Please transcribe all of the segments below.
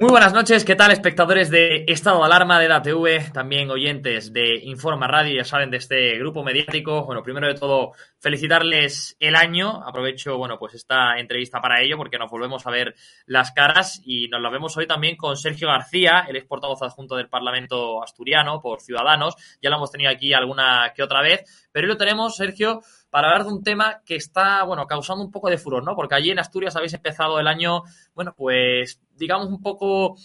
Muy buenas noches, ¿qué tal espectadores de Estado de Alarma de DATV, también oyentes de Informa Radio, ya saben, de este grupo mediático? Bueno, primero de todo, felicitarles el año, aprovecho, bueno, pues esta entrevista para ello, porque nos volvemos a ver las caras y nos la vemos hoy también con Sergio García, el ex portavoz adjunto del Parlamento asturiano por Ciudadanos, ya lo hemos tenido aquí alguna que otra vez, pero hoy lo tenemos, Sergio, para hablar de un tema que está, bueno, causando un poco de furor, ¿no? Porque allí en Asturias habéis empezado el año, bueno, pues digamos un poco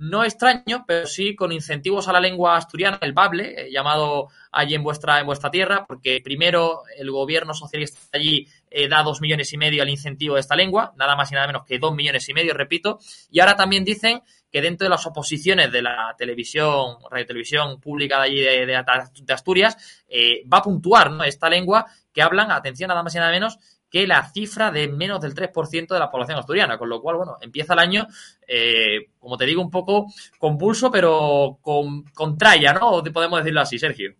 no extraño, pero sí con incentivos a la lengua asturiana, el bable, eh, llamado allí en vuestra, en vuestra tierra, porque primero el gobierno socialista allí eh, da dos millones y medio al incentivo de esta lengua, nada más y nada menos que dos millones y medio, repito, y ahora también dicen que dentro de las oposiciones de la televisión, radio televisión pública de allí de, Asturias, eh, va a puntuar ¿no? esta lengua que hablan, atención, nada más y nada menos que la cifra de menos del 3% de la población asturiana, con lo cual, bueno, empieza el año, eh, como te digo, un poco convulso, pero con, con ¿no? Podemos decirlo así, Sergio.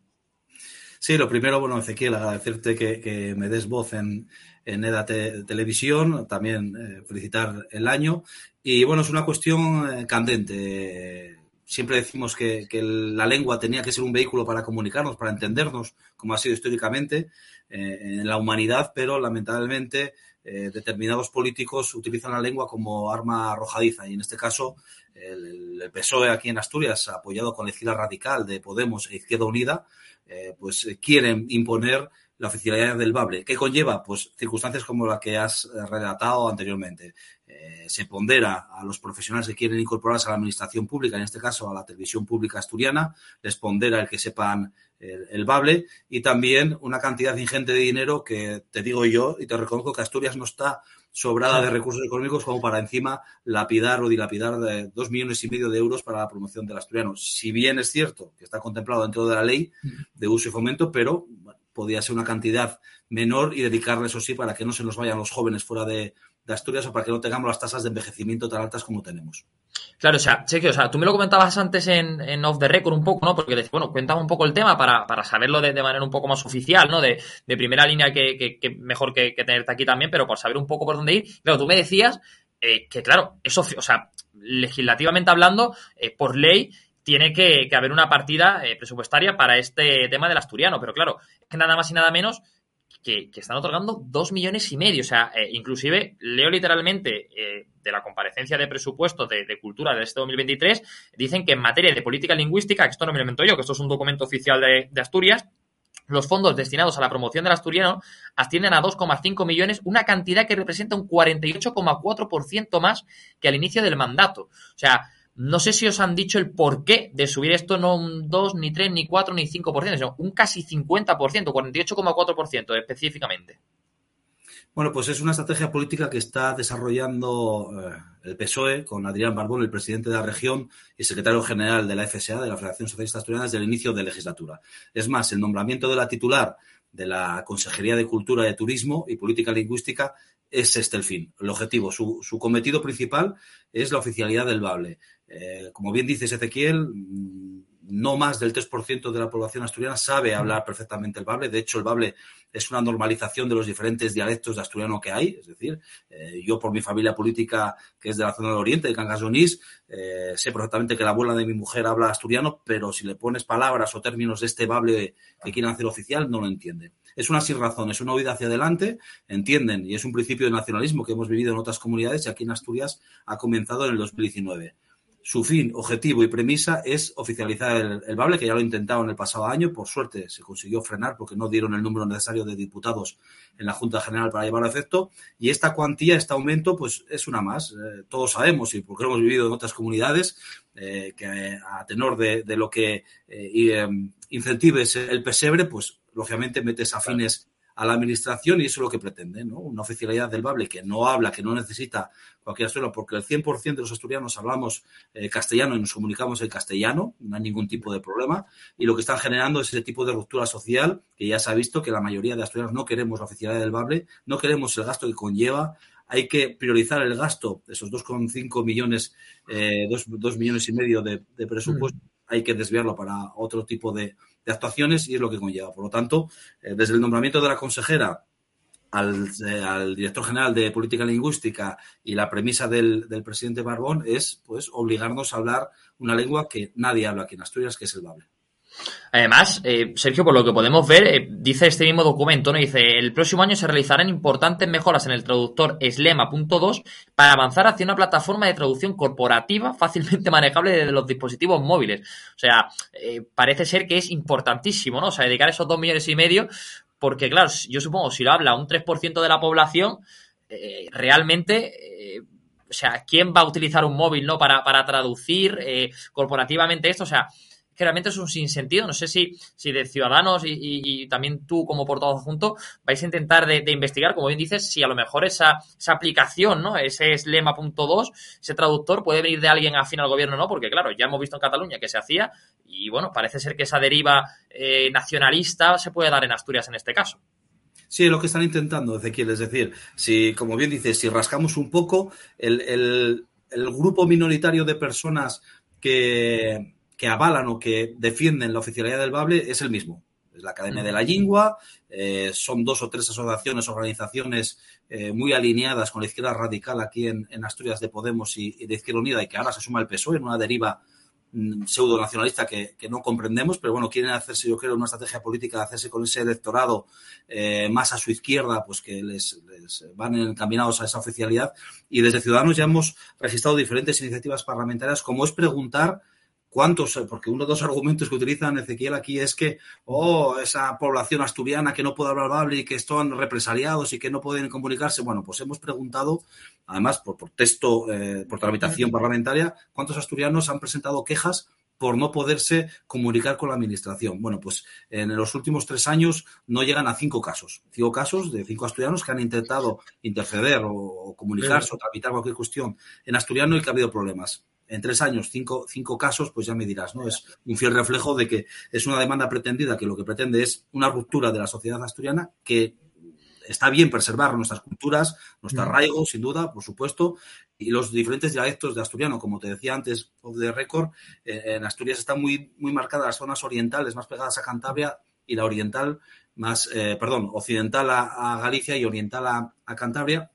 Sí, lo primero, bueno, Ezequiel, agradecerte que, me des voz en, en EDA Te- Televisión, también eh, felicitar el año. Y bueno, es una cuestión eh, candente. Siempre decimos que, la lengua tenía que ser un vehículo para comunicarnos, para entendernos, como ha sido históricamente en la humanidad, pero lamentablemente eh, determinados políticos utilizan la lengua como arma arrojadiza y en este caso el, el PSOE aquí en Asturias, apoyado con la izquierda radical de Podemos e Izquierda Unida, eh, pues eh, quieren imponer la oficialidad del bable. ¿Qué conlleva? Pues circunstancias como la que has eh, relatado anteriormente. Eh, se pondera a los profesionales que quieren incorporarse a la administración pública, en este caso a la televisión pública asturiana, les pondera el que sepan el, el bable y también una cantidad ingente de dinero que te digo yo y te reconozco que Asturias no está sobrada de recursos económicos como para encima lapidar o dilapidar de dos millones y medio de euros para la promoción del asturiano. Si bien es cierto que está contemplado dentro de la ley de uso y fomento, pero bueno, podría ser una cantidad menor y dedicarle eso sí para que no se nos vayan los jóvenes fuera de, de Asturias o para que no tengamos las tasas de envejecimiento tan altas como tenemos. Claro, o sea, Sergio, o sea, tú me lo comentabas antes en, Off the Record un poco, ¿no? Porque, bueno, cuéntame un poco el tema para, para saberlo de, manera un poco más oficial, ¿no? De, de primera línea que, mejor que, tenerte aquí también, pero por saber un poco por dónde ir. Claro, tú me decías eh, que, claro, eso, o sea, legislativamente hablando, eh, por ley, tiene que, que haber una partida eh, presupuestaria para este tema del asturiano, pero claro, es que nada más y nada menos que, están otorgando dos millones y medio. O sea, eh, inclusive leo literalmente eh, de la comparecencia de presupuesto de, de, cultura de este 2023, dicen que en materia de política lingüística, que esto no me lo invento yo, que esto es un documento oficial de, de Asturias, los fondos destinados a la promoción del asturiano ascienden a 2,5 millones, una cantidad que representa un 48,4% más que al inicio del mandato. O sea, No sé si os han dicho el porqué de subir esto no un 2, ni 3, ni 4, ni 5%, sino un casi 50%, 48,4% específicamente. Bueno, pues es una estrategia política que está desarrollando eh, el PSOE con Adrián Barbón, el presidente de la región y secretario general de la FSA, de la Federación Socialista Asturiana, desde el inicio de legislatura. Es más, el nombramiento de la titular de la Consejería de Cultura de Turismo y Política Lingüística es este el fin, el objetivo. Su, cometido principal es la oficialidad del Bable. Eh, como bien dice Ezequiel, no más del 3% de la población asturiana sabe hablar perfectamente el bable. De hecho, el bable es una normalización de los diferentes dialectos de asturiano que hay. Es decir, eh, yo por mi familia política, que es de la zona del oriente, de Cangas eh, sé perfectamente que la abuela de mi mujer habla asturiano, pero si le pones palabras o términos de este bable que quieren hacer oficial, no lo entiende. Es una sin razón, es una huida hacia adelante, entienden, y es un principio de nacionalismo que hemos vivido en otras comunidades y aquí en Asturias ha comenzado en el 2019 su fin, objetivo y premisa es oficializar el, el, Bable, que ya lo intentado en el pasado año. Por suerte se consiguió frenar porque no dieron el número necesario de diputados en la Junta General para llevarlo a efecto. Y esta cuantía, este aumento, pues es una más. Eh, todos sabemos, y porque hemos vivido en otras comunidades, eh, que a tenor de, lo que eh, incentives el pesebre, pues lógicamente metes a fines a la administración y eso es lo que pretende, ¿no? Una oficialidad del Bable que no habla, que no necesita cualquier asturiano, porque el 100% de los asturianos hablamos eh, castellano y nos comunicamos en castellano, no hay ningún tipo de problema, y lo que están generando es ese tipo de ruptura social, que ya se ha visto que la mayoría de asturianos no queremos la oficialidad del Bable, no queremos el gasto que conlleva, hay que priorizar el gasto, esos 2,5 millones, eh, 2, millones y medio de, presupuesto, mm. Hay que desviarlo para otro tipo de, actuaciones y es lo que conlleva. Por lo tanto, eh, desde el nombramiento de la consejera al, eh, al, director general de política lingüística y la premisa del, del, presidente Barbón es pues obligarnos a hablar una lengua que nadie habla aquí en Asturias, que es el bable. Además, eh, Sergio, por lo que podemos ver, eh, dice este mismo documento, ¿no? Dice, el próximo año se realizarán importantes mejoras en el traductor SLEMA.2 para avanzar hacia una plataforma de traducción corporativa fácilmente manejable desde los dispositivos móviles. O sea, eh, parece ser que es importantísimo, ¿no? O sea, dedicar esos dos millones y medio, porque claro, yo supongo, si lo habla un 3% de la población, realmente o sea, ¿quién va a utilizar un móvil, no? Para, para traducir corporativamente esto, o sea, que es un sinsentido. No sé si, si de Ciudadanos y, también tú como portavoz junto vais a intentar de, investigar, como bien dices, si a lo mejor esa, aplicación, ¿no? Ese es lema.2, ese traductor puede venir de alguien afín al gobierno, ¿no? Porque claro, ya hemos visto en Cataluña que se hacía y bueno, parece ser que esa deriva eh, nacionalista se puede dar en Asturias en este caso. Sí, lo que están intentando, Ezequiel. Es decir, si, como bien dices, si rascamos un poco, el grupo minoritario de personas que, que avalan o que defienden la oficialidad del Bable es el mismo. Es la Academia de la Lingua, eh, son dos o tres asociaciones, organizaciones eh, muy alineadas con la izquierda radical aquí en, en Asturias de Podemos y, y, de Izquierda Unida y que ahora se suma el PSOE en una deriva mm, pseudo nacionalista que, que, no comprendemos, pero bueno, quieren hacerse, yo creo, una estrategia política de hacerse con ese electorado eh, más a su izquierda, pues que les, les, van encaminados a esa oficialidad. Y desde Ciudadanos ya hemos registrado diferentes iniciativas parlamentarias, como es preguntar ¿Cuántos? Porque uno de los argumentos que utilizan Ezequiel aquí es que, oh, esa población asturiana que no puede hablar bable y que están represaliados y que no pueden comunicarse. Bueno, pues hemos preguntado, además, por, por texto, eh, por tramitación parlamentaria, ¿cuántos asturianos han presentado quejas por no poderse comunicar con la administración. Bueno, pues en los últimos tres años no llegan a cinco casos. Cinco casos de cinco asturianos que han intentado interceder o comunicarse o tramitar cualquier cuestión en asturiano y que ha habido problemas en tres años cinco, cinco casos, pues ya me dirás, ¿no? Es un fiel reflejo de que es una demanda pretendida que lo que pretende es una ruptura de la sociedad asturiana que está bien preservar nuestras culturas, nuestro arraigo, sin duda, por supuesto, y los diferentes dialectos de asturiano, como te decía antes, de récord, eh, en Asturias están muy, muy marcadas las zonas orientales más pegadas a Cantabria y la oriental más, eh, perdón, occidental a, a, Galicia y oriental a, a Cantabria,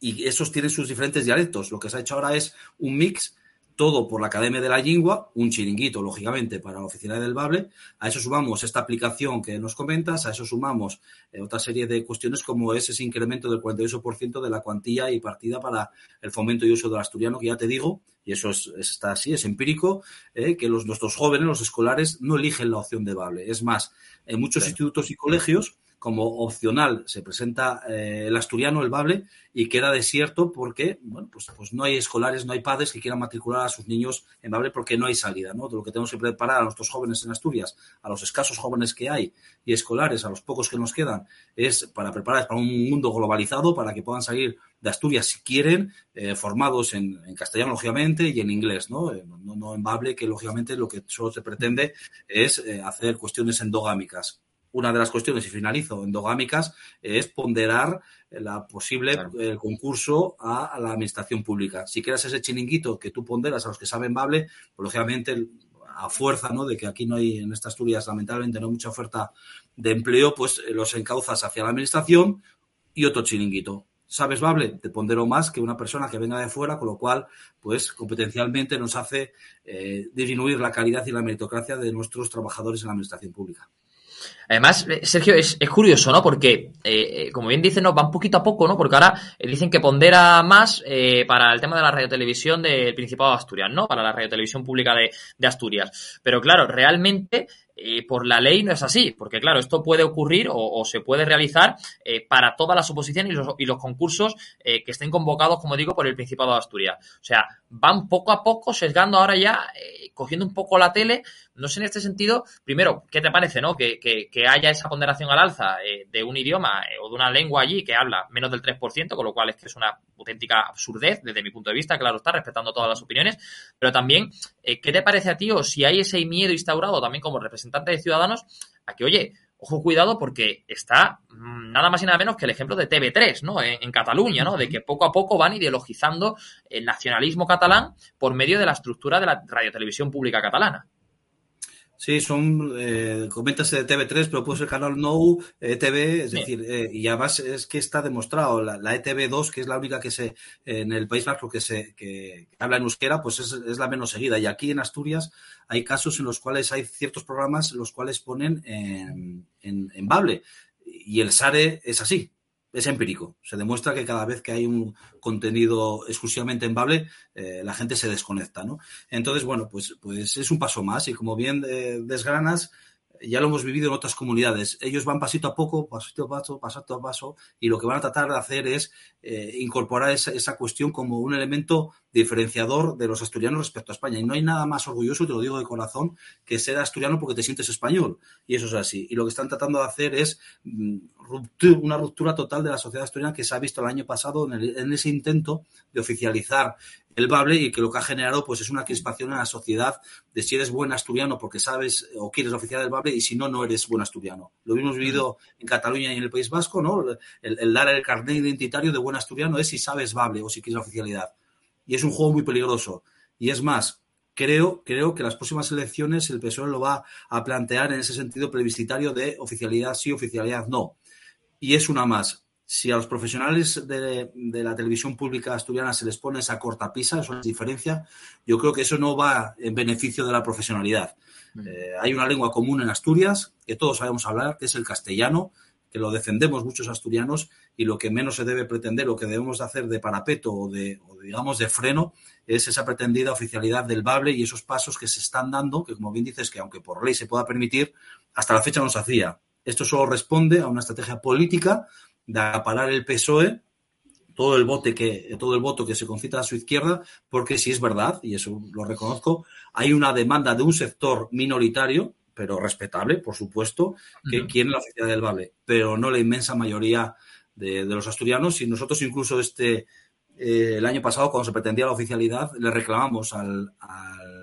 y esos tienen sus diferentes dialectos. Lo que se ha hecho ahora es un mix todo por la Academia de la Lingua, un chiringuito, lógicamente, para la oficina del Bable. A eso sumamos esta aplicación que nos comentas, a eso sumamos eh, otra serie de cuestiones como es ese incremento del 48% de la cuantía y partida para el fomento y uso del asturiano, que ya te digo, y eso es, está así, es empírico, eh, que los, nuestros jóvenes, los escolares, no eligen la opción de Bable. Es más, en muchos institutos y colegios como opcional se presenta eh, el asturiano, el bable, y queda desierto porque, bueno, pues, pues no hay escolares, no hay padres que quieran matricular a sus niños en bable porque no hay salida, ¿no? De lo que tenemos que preparar a nuestros jóvenes en Asturias, a los escasos jóvenes que hay y escolares, a los pocos que nos quedan, es para preparar para un mundo globalizado, para que puedan salir de Asturias si quieren, eh, formados en, castellano, lógicamente, y en inglés. Eh, no, no en bable, que lógicamente lo que solo se pretende es hacer cuestiones endogámicas una de las cuestiones, y finalizo, endogámicas, es ponderar la posible el concurso a, la administración pública. Si quieres ese chiringuito que tú ponderas a los que saben bable, pues lógicamente a fuerza, ¿no? De que aquí no hay, en estas Asturias, lamentablemente, no hay mucha oferta de empleo, pues eh, los encauzas hacia la administración y otro chiringuito. ¿Sabes bable? Te pondero más que una persona que venga de fuera, con lo cual, pues competencialmente nos hace eh, disminuir la calidad y la meritocracia de nuestros trabajadores en la administración pública. Además, eh, Sergio, es, curioso, ¿no? Porque, eh, eh, como bien dicen, nos van poquito a poco, ¿no? Porque ahora dicen que pondera más para el tema de la radiotelevisión del Principado de Asturias, ¿no? Para la radiotelevisión pública de, de Asturias. Pero claro, realmente eh, por la ley no es así, porque claro, esto puede ocurrir o, se puede realizar eh, para todas las oposiciones y los, concursos eh, que estén convocados, como digo, por el Principado de Asturias. O sea, van poco a poco sesgando ahora ya, cogiendo un poco la tele. No sé en este sentido, primero, ¿qué te parece, no? Que, haya esa ponderación al alza de un idioma o de una lengua allí que habla menos del 3%, con lo cual es que es una auténtica absurdez desde mi punto de vista, claro está, respetando todas las opiniones, pero también, ¿qué te parece a ti o si hay ese miedo instaurado también como representante de Ciudadanos a que, oye, ojo cuidado porque está mm, nada más y nada menos que el ejemplo de TV3, ¿no? En, en, Cataluña, ¿no? De que poco a poco van ideologizando el nacionalismo catalán por medio de la estructura de la radiotelevisión pública catalana. Sí, son, eh, comentas de TV3, pero puede ser Canal No, ETV, es decir, eh, y además es que está demostrado, la, ETV2, que es la única que se, en el País Vasco que se, que, habla en euskera, pues es, es, la menos seguida. Y aquí en Asturias hay casos en los cuales hay ciertos programas los cuales ponen en, en, en Bable. Y el SARE es así es empírico. Se demuestra que cada vez que hay un contenido exclusivamente en Bable, eh, la gente se desconecta, ¿no? Entonces, bueno, pues, pues es un paso más y como bien eh, desgranas, ya lo hemos vivido en otras comunidades. Ellos van pasito a poco, pasito a paso, pasito a paso, y lo que van a tratar de hacer es eh, incorporar esa, esa, cuestión como un elemento diferenciador de los asturianos respecto a España. Y no hay nada más orgulloso, te lo digo de corazón, que ser asturiano porque te sientes español. Y eso es así. Y lo que están tratando de hacer es mm, una ruptura total de la sociedad asturiana que se ha visto el año pasado en, ese intento de oficializar el bable y que lo que ha generado pues es una crispación en la sociedad de si eres buen asturiano porque sabes o quieres oficiar el bable y si no, no eres buen asturiano. Lo hemos vivido en Cataluña y en el País Vasco, ¿no? El, dar el carnet identitario de buen asturiano es si sabes bable o si quieres la oficialidad. Y es un juego muy peligroso. Y es más, creo, creo que las próximas elecciones el PSOE lo va a plantear en ese sentido plebiscitario de oficialidad sí, oficialidad no y es una más. Si a los profesionales de, la televisión pública asturiana se les pone esa cortapisa, eso es diferencia, yo creo que eso no va en beneficio de la profesionalidad. Mm. Eh, hay una lengua común en Asturias que todos sabemos hablar, que es el castellano, que lo defendemos muchos asturianos y lo que menos se debe pretender, lo que debemos hacer de parapeto o de, digamos de freno, es esa pretendida oficialidad del bable y esos pasos que se están dando, que como bien dices, que aunque por ley se pueda permitir, hasta la fecha no se hacía. Esto solo responde a una estrategia política de acaparar el PSOE todo el voto que todo el voto que se concita a su izquierda, porque si es verdad y eso lo reconozco, hay una demanda de un sector minoritario, pero respetable, por supuesto, que quiere la oficina del Vale, pero no la inmensa mayoría de, los asturianos. Y nosotros incluso este eh, el año pasado, cuando se pretendía la oficialidad, le reclamamos al,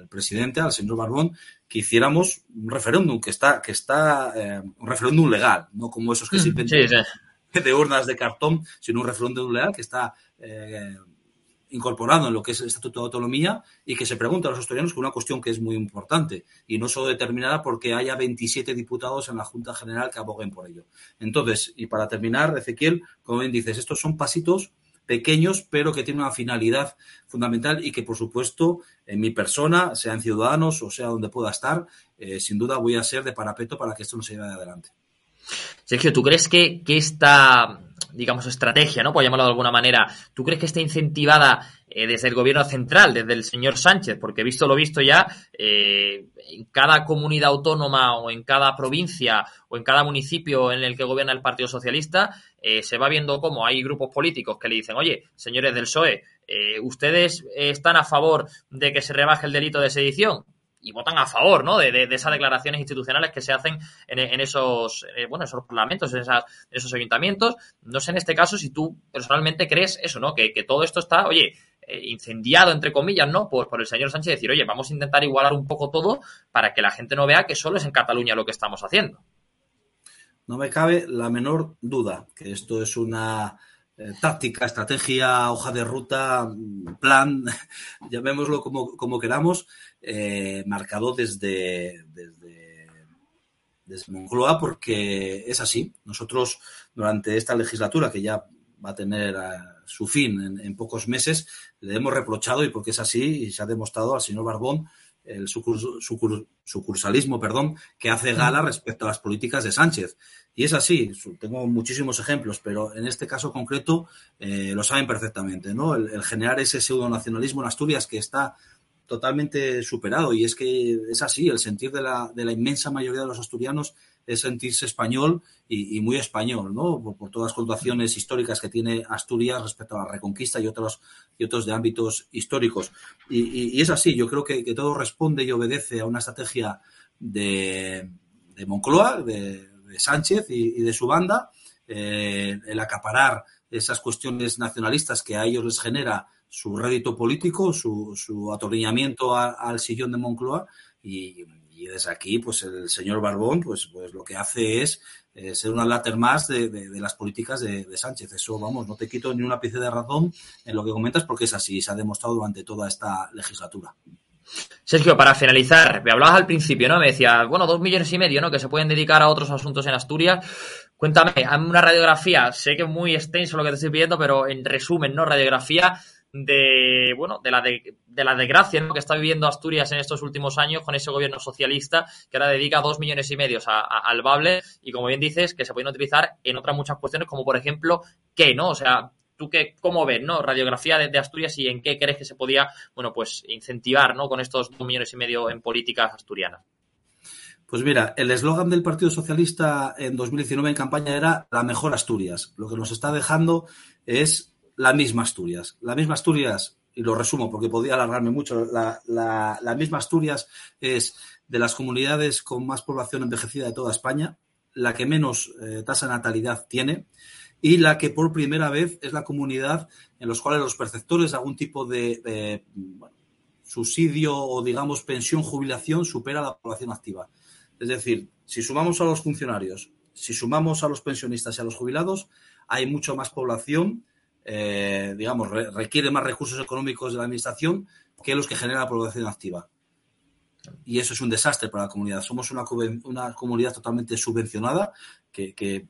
presidente, al señor Barbón, que hiciéramos un referéndum que está, que está eh, un referéndum legal, no como esos que se inventan de urnas de cartón, sino un referéndum legal que está eh, incorporado en lo que es el Estatuto de Autonomía y que se pregunta a los asturianos con una cuestión que es muy importante y no solo determinada porque haya 27 diputados en la Junta General que aboguen por ello. Entonces, y para terminar, Ezequiel, como bien dices, estos son pasitos pequeños, pero que tienen una finalidad fundamental y que, por supuesto, en mi persona, sea en Ciudadanos o sea donde pueda estar, eh, sin duda voy a ser de parapeto para que esto no se lleve adelante. Sergio, ¿tú crees que, esta digamos, estrategia, ¿no? Por llamarlo de alguna manera. ¿Tú crees que está incentivada eh, desde el gobierno central, desde el señor Sánchez? Porque visto lo visto ya, eh, en cada comunidad autónoma o en cada provincia o en cada municipio en el que gobierna el Partido Socialista, eh, se va viendo cómo hay grupos políticos que le dicen, oye, señores del PSOE, ¿ustedes están a favor de que se rebaje el delito de sedición? Y votan a favor ¿no? de, esas declaraciones institucionales que se hacen en, esos eh, bueno esos parlamentos, en, esos ayuntamientos. No sé en este caso si tú personalmente crees eso, ¿no? Que, todo esto está, oye, eh, incendiado, entre comillas, ¿no? Por, por el señor Sánchez decir, oye, vamos a intentar igualar un poco todo para que la gente no vea que solo es en Cataluña lo que estamos haciendo. No me cabe la menor duda que esto es una eh, táctica, estrategia, hoja de ruta, plan, llamémoslo como, como queramos, eh, marcado desde, desde, desde, Moncloa, porque es así. Nosotros, durante esta legislatura, que ya va a tener eh, su fin en, pocos meses, le hemos reprochado, y porque es así, y se ha demostrado al señor Barbón, el sucursalismo perdón, que hace gala respecto a las políticas de Sánchez. Y es así, tengo muchísimos ejemplos, pero en este caso concreto eh, lo saben perfectamente. ¿no? El, generar ese pseudonacionalismo en Asturias que está totalmente superado. Y es que es así, el sentir de la, de la inmensa mayoría de los asturianos es sentirse español y, muy español, ¿no? Por, todas las connotaciones históricas que tiene Asturias respecto a la Reconquista y otros, y otros de ámbitos históricos. Y, es así, yo creo que, todo responde y obedece a una estrategia de, de Moncloa, de, Sánchez y, de su banda, eh, el acaparar esas cuestiones nacionalistas que a ellos les genera su rédito político, su, su atornillamiento al sillón de Moncloa y, desde aquí, pues el señor Barbón, pues, pues lo que hace es eh, ser una láter más de, las políticas de, Sánchez. Eso, vamos, no te quito ni una pieza de razón en lo que comentas porque es así, se ha demostrado durante toda esta legislatura. Sergio, para finalizar, me hablabas al principio, ¿no? Me decía, bueno, dos millones y medio, ¿no? Que se pueden dedicar a otros asuntos en Asturias. Cuéntame, una radiografía, sé que es muy extenso lo que te estoy pidiendo, pero en resumen, ¿no? Radiografía de, bueno, de la, de, la desgracia que está viviendo Asturias en estos últimos años con ese gobierno socialista que ahora dedica dos millones y medio al Bable y como bien dices, que se pueden utilizar en otras muchas cuestiones como por ejemplo, ¿qué, no? O sea, ¿tú qué, cómo ves, no? Radiografía de, Asturias y en qué crees que se podía, bueno, pues incentivar, ¿no? Con estos dos millones y medio en políticas asturianas. Pues mira, el eslogan del Partido Socialista en 2019 en campaña era la mejor Asturias. Lo que nos está dejando es la misma Asturias. La misma Asturias, y lo resumo porque podría alargarme mucho, la, misma Asturias es de las comunidades con más población envejecida de toda España, la que menos eh, tasa de natalidad tiene y la que por primera vez es la comunidad en los cuales los perceptores de algún tipo de, subsidio o, digamos, pensión, jubilación supera la población activa. Es decir, si sumamos a los funcionarios, si sumamos a los pensionistas y a los jubilados, hay mucho más población eh, digamos, requiere más recursos económicos de la administración que los que genera la población activa. Y eso es un desastre para la comunidad. Somos una, comunidad totalmente subvencionada que,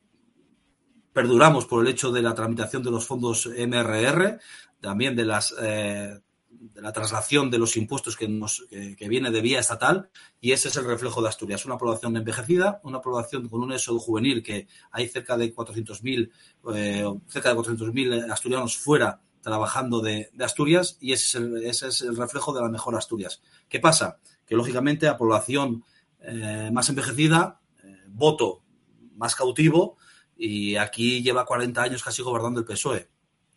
perduramos por el hecho de la tramitación de los fondos MRR, también de las eh, de la traslación de los impuestos que, nos, que, viene de vía estatal y ese es el reflejo de Asturias. Una población envejecida, una población con un éxodo juvenil que hay cerca de 400.000 eh, cerca de 400.000 asturianos fuera trabajando de, Asturias y ese es, el, ese es, el, reflejo de la mejor Asturias. ¿Qué pasa? Que lógicamente a población eh, más envejecida, eh, voto más cautivo y aquí lleva 40 años casi gobernando el PSOE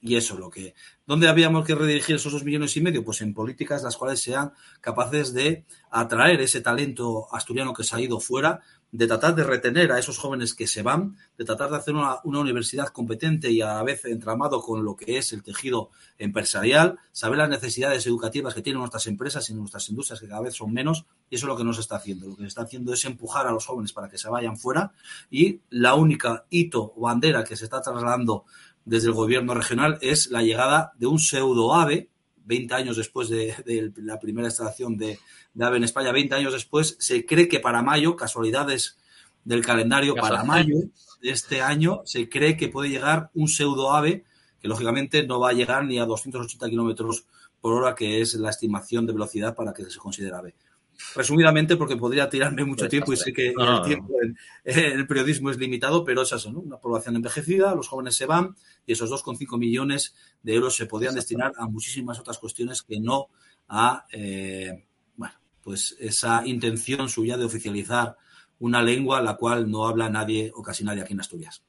y eso, lo que. ¿Dónde habíamos que redirigir esos dos millones y medio? Pues en políticas las cuales sean capaces de atraer ese talento asturiano que se ha ido fuera, de tratar de retener a esos jóvenes que se van, de tratar de hacer una, universidad competente y a la vez entramado con lo que es el tejido empresarial, saber las necesidades educativas que tienen nuestras empresas y nuestras industrias, que cada vez son menos, y eso es lo que nos está haciendo. Lo que está haciendo es empujar a los jóvenes para que se vayan fuera y la única hito o bandera que se está trasladando desde el gobierno regional es la llegada de un pseudo AVE, 20 años después de, la primera instalación de, AVE en España, 20 años después, se cree que para mayo, casualidades del calendario, para mayo de este año, se cree que puede llegar un pseudo AVE, que lógicamente no va a llegar ni a 280 kilómetros por hora, que es la estimación de velocidad para que se considere AVE. resumidamente, porque podría tirarme mucho tiempo y sé que el tiempo en, el periodismo es limitado, pero es eso, ¿no? Una población envejecida, los jóvenes se van y esos 2,5 millones de euros se podrían destinar a muchísimas otras cuestiones que no a, eh, bueno, pues esa intención suya de oficializar una lengua la cual no habla nadie o casi nadie aquí en Asturias.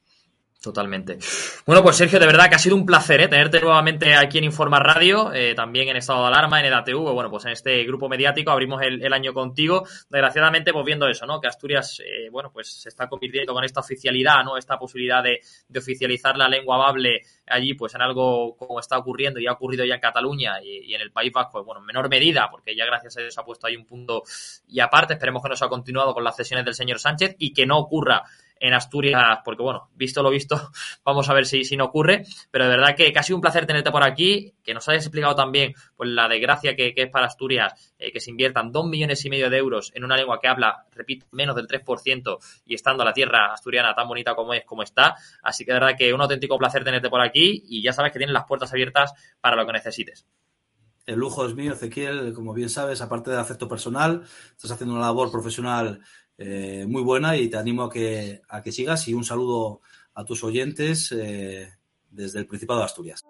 Totalmente. Bueno, pues Sergio, de verdad que ha sido un placer ¿eh? tenerte nuevamente aquí en Informa Radio, eh, también en estado de alarma, en EDATV, bueno, pues en este grupo mediático abrimos el, año contigo. Desgraciadamente, pues viendo eso, ¿no? Que Asturias, eh, bueno, pues se está convirtiendo con esta oficialidad, ¿no? Esta posibilidad de, oficializar la lengua amable allí, pues en algo como está ocurriendo y ha ocurrido ya en Cataluña y, en el País Vasco, bueno, en menor medida, porque ya gracias a Dios ha puesto ahí un punto y aparte, esperemos que no se ha continuado con las sesiones del señor Sánchez y que no ocurra en Asturias, porque bueno, visto lo visto, vamos a ver si, si no ocurre, pero de verdad que casi un placer tenerte por aquí, que nos hayas explicado también pues la desgracia que, es para Asturias eh, que se inviertan dos millones y medio de euros en una lengua que habla, repito, menos del 3% y estando la tierra asturiana tan bonita como es, como está, así que de verdad que un auténtico placer tenerte por aquí y ya sabes que tienes las puertas abiertas para lo que necesites. El lujo es mío, Ezequiel, como bien sabes, aparte del afecto personal, estás haciendo una labor profesional eh, muy buena y te animo a que, a que sigas y un saludo a tus oyentes eh, desde el Principado de Asturias.